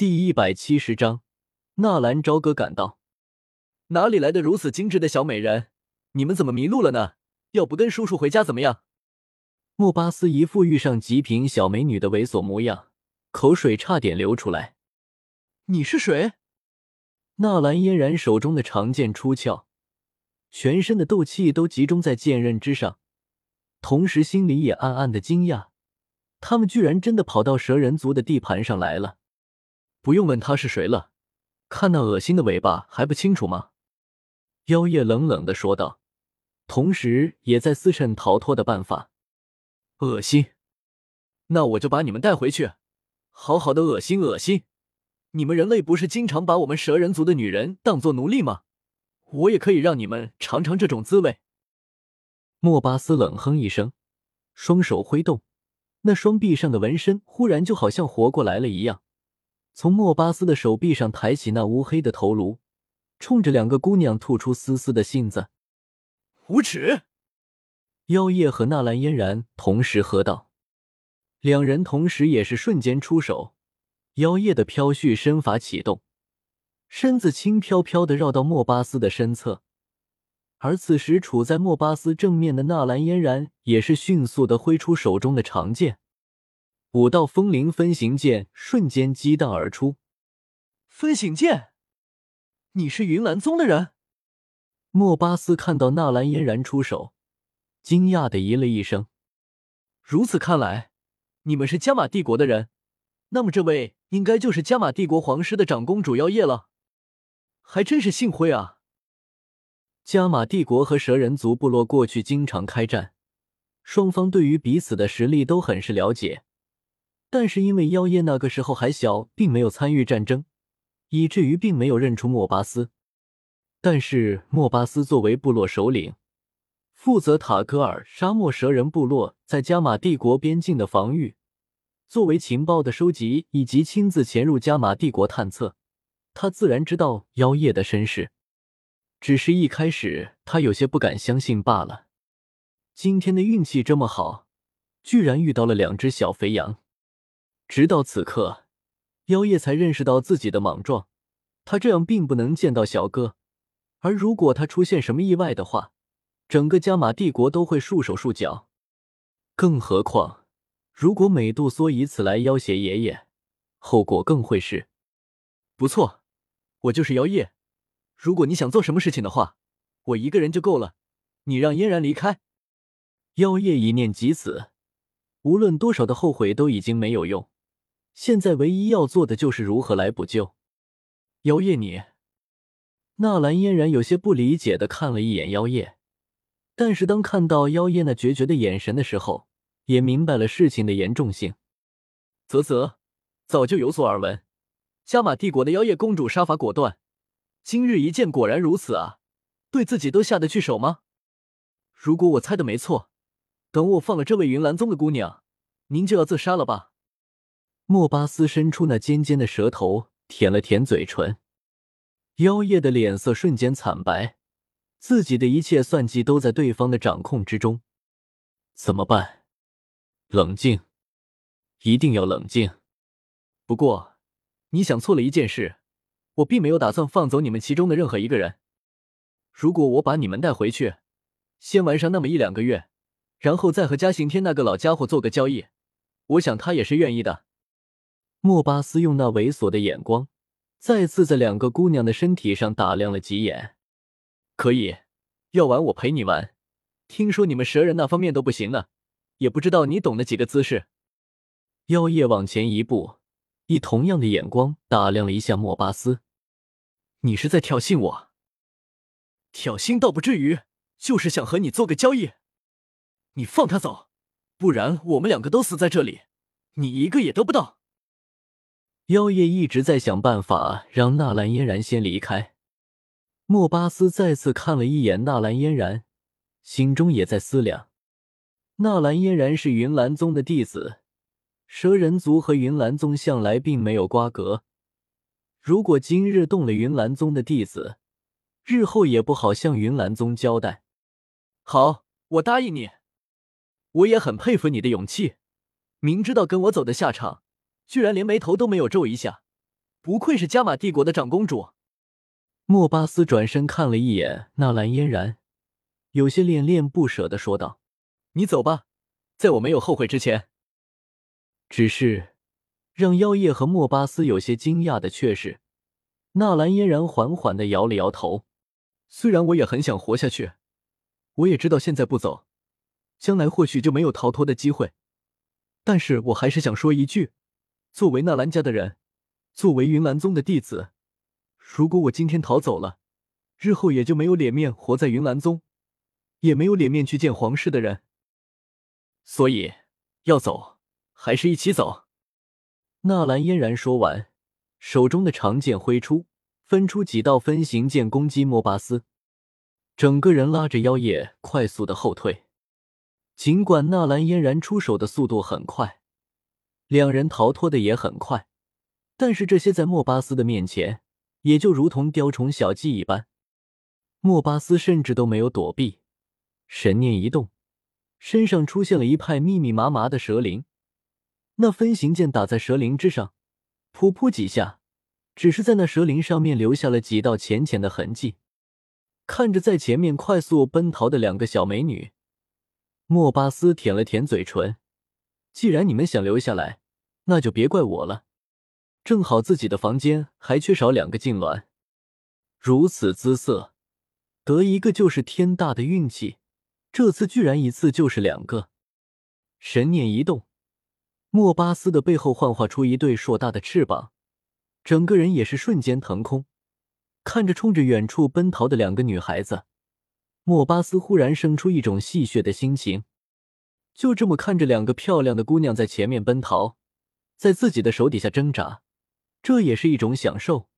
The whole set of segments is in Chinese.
第一百七十章，纳兰朝歌赶到。哪里来的如此精致的小美人？你们怎么迷路了呢？要不跟叔叔回家怎么样？莫巴斯一副遇上极品小美女的猥琐模样，口水差点流出来。你是谁？纳兰嫣然手中的长剑出鞘，全身的斗气都集中在剑刃之上，同时心里也暗暗的惊讶，他们居然真的跑到蛇人族的地盘上来了。不用问他是谁了，看那恶心的尾巴还不清楚吗？妖夜冷冷的说道，同时也在思忖逃脱的办法。恶心，那我就把你们带回去，好好的恶心恶心。你们人类不是经常把我们蛇人族的女人当做奴隶吗？我也可以让你们尝尝这种滋味。莫巴斯冷哼一声，双手挥动，那双臂上的纹身忽然就好像活过来了一样。从莫巴斯的手臂上抬起那乌黑的头颅，冲着两个姑娘吐出丝丝的信子。无耻！妖夜和纳兰嫣然同时喝道，两人同时也是瞬间出手。妖夜的飘絮身法启动，身子轻飘飘的绕到莫巴斯的身侧，而此时处在莫巴斯正面的纳兰嫣然也是迅速的挥出手中的长剑。五道风灵分形剑瞬间激荡而出。分形剑，你是云岚宗的人？莫巴斯看到纳兰嫣然出手，惊讶的咦了一声。如此看来，你们是加玛帝国的人。那么这位应该就是加玛帝国皇室的长公主妖夜了。还真是幸会啊！加玛帝国和蛇人族部落过去经常开战，双方对于彼此的实力都很是了解。但是因为妖夜那个时候还小，并没有参与战争，以至于并没有认出莫巴斯。但是莫巴斯作为部落首领，负责塔格尔沙漠蛇人部落在加玛帝国边境的防御，作为情报的收集以及亲自潜入加玛帝国探测，他自然知道妖夜的身世。只是一开始他有些不敢相信罢了。今天的运气这么好，居然遇到了两只小肥羊。直到此刻，妖夜才认识到自己的莽撞。他这样并不能见到小哥，而如果他出现什么意外的话，整个加玛帝国都会束手束脚。更何况，如果美杜莎以此来要挟爷爷，后果更会是……不错，我就是妖夜。如果你想做什么事情的话，我一个人就够了。你让嫣然离开。妖夜一念及此，无论多少的后悔都已经没有用。现在唯一要做的就是如何来补救。妖夜，你……纳兰嫣然有些不理解的看了一眼妖夜，但是当看到妖夜那决绝的眼神的时候，也明白了事情的严重性。啧啧，早就有所耳闻，加玛帝国的妖夜公主杀伐果断，今日一见果然如此啊！对自己都下得去手吗？如果我猜的没错，等我放了这位云岚宗的姑娘，您就要自杀了吧？莫巴斯伸出那尖尖的舌头，舔了舔嘴唇。妖夜的脸色瞬间惨白，自己的一切算计都在对方的掌控之中，怎么办？冷静，一定要冷静。不过，你想错了一件事，我并没有打算放走你们其中的任何一个人。如果我把你们带回去，先玩上那么一两个月，然后再和嘉刑天那个老家伙做个交易，我想他也是愿意的。莫巴斯用那猥琐的眼光，再次在两个姑娘的身体上打量了几眼。可以，要玩我陪你玩。听说你们蛇人那方面都不行呢，也不知道你懂得几个姿势。妖夜往前一步，以同样的眼光打量了一下莫巴斯。你是在挑衅我？挑衅倒不至于，就是想和你做个交易。你放他走，不然我们两个都死在这里，你一个也得不到。妖夜一直在想办法让纳兰嫣然先离开。莫巴斯再次看了一眼纳兰嫣然，心中也在思量：纳兰嫣然是云岚宗的弟子，蛇人族和云岚宗向来并没有瓜葛。如果今日动了云岚宗的弟子，日后也不好向云岚宗交代。好，我答应你。我也很佩服你的勇气，明知道跟我走的下场。居然连眉头都没有皱一下，不愧是加玛帝国的长公主。莫巴斯转身看了一眼纳兰嫣然，有些恋恋不舍的说道：“你走吧，在我没有后悔之前。”只是让妖夜和莫巴斯有些惊讶的却是，纳兰嫣然缓缓的摇了摇头。虽然我也很想活下去，我也知道现在不走，将来或许就没有逃脱的机会。但是我还是想说一句，作为纳兰家的人，作为云岚宗的弟子，如果我今天逃走了，日后也就没有脸面活在云岚宗，也没有脸面去见皇室的人。所以要走，还是一起走。纳兰嫣然说完，手中的长剑挥出。分出几道分形剑攻击莫巴斯，整个人拉着妖夜快速的后退。尽管纳兰嫣然出手的速度很快，两人逃脱的也很快，但是这些在莫巴斯的面前也就如同雕虫小技一般。莫巴斯甚至都没有躲避，神念一动，身上出现了一派密密麻麻的蛇鳞。那分形剑打在蛇鳞之上，噗噗几下。只是在那蛇鳞上面留下了几道浅浅的痕迹。看着在前面快速奔逃的两个小美女，莫巴斯舔了舔嘴唇。既然你们想留下来，那就别怪我了。正好自己的房间还缺少两个痉挛，如此姿色，得一个就是天大的运气。这次居然一次就是两个。神念一动，莫巴斯的背后幻化出一对硕大的翅膀。整个人也是瞬间腾空，看着冲着远处奔逃的两个女孩子，莫巴斯忽然生出一种戏谑的心情。就这么看着两个漂亮的姑娘在前面奔逃，在自己的手底下挣扎，这也是一种享受。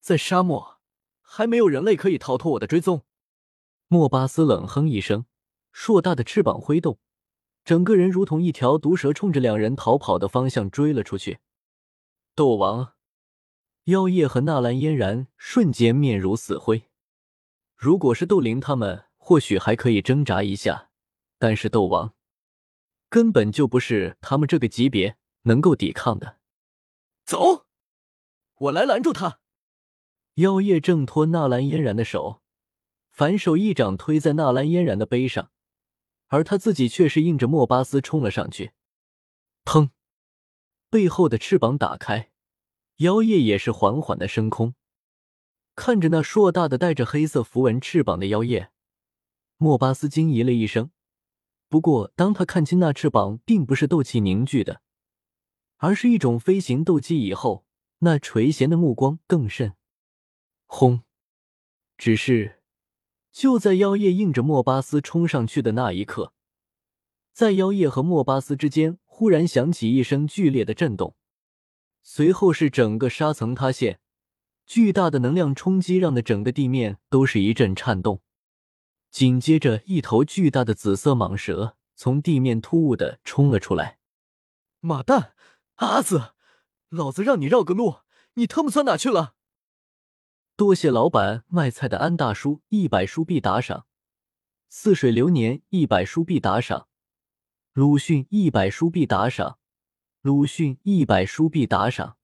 在沙漠，还没有人类可以逃脱我的追踪。莫巴斯冷哼一声，硕大的翅膀挥动，整个人如同一条毒蛇，冲着两人逃跑的方向追了出去。斗王。妖夜和纳兰嫣然瞬间面如死灰。如果是斗灵，他们或许还可以挣扎一下，但是斗王根本就不是他们这个级别能够抵抗的。走，我来拦住他！妖夜挣脱纳兰嫣然的手，反手一掌推在纳兰嫣然的背上，而他自己却是应着莫巴斯冲了上去。砰！背后的翅膀打开。妖夜也是缓缓的升空，看着那硕大的带着黑色符文翅膀的妖夜，莫巴斯惊疑了一声。不过，当他看清那翅膀并不是斗气凝聚的，而是一种飞行斗技以后，那垂涎的目光更甚。轰！只是就在妖夜应着莫巴斯冲上去的那一刻，在妖夜和莫巴斯之间忽然响起一声剧烈的震动。随后是整个沙层塌陷，巨大的能量冲击让的整个地面都是一阵颤动。紧接着，一头巨大的紫色蟒蛇从地面突兀的冲了出来。马蛋，阿紫，老子让你绕个路，你他妈钻哪去了？多谢老板卖菜的安大叔一百书币打赏，似水流年一百书币打赏，鲁迅一百书币打赏。鲁迅一百书币打赏。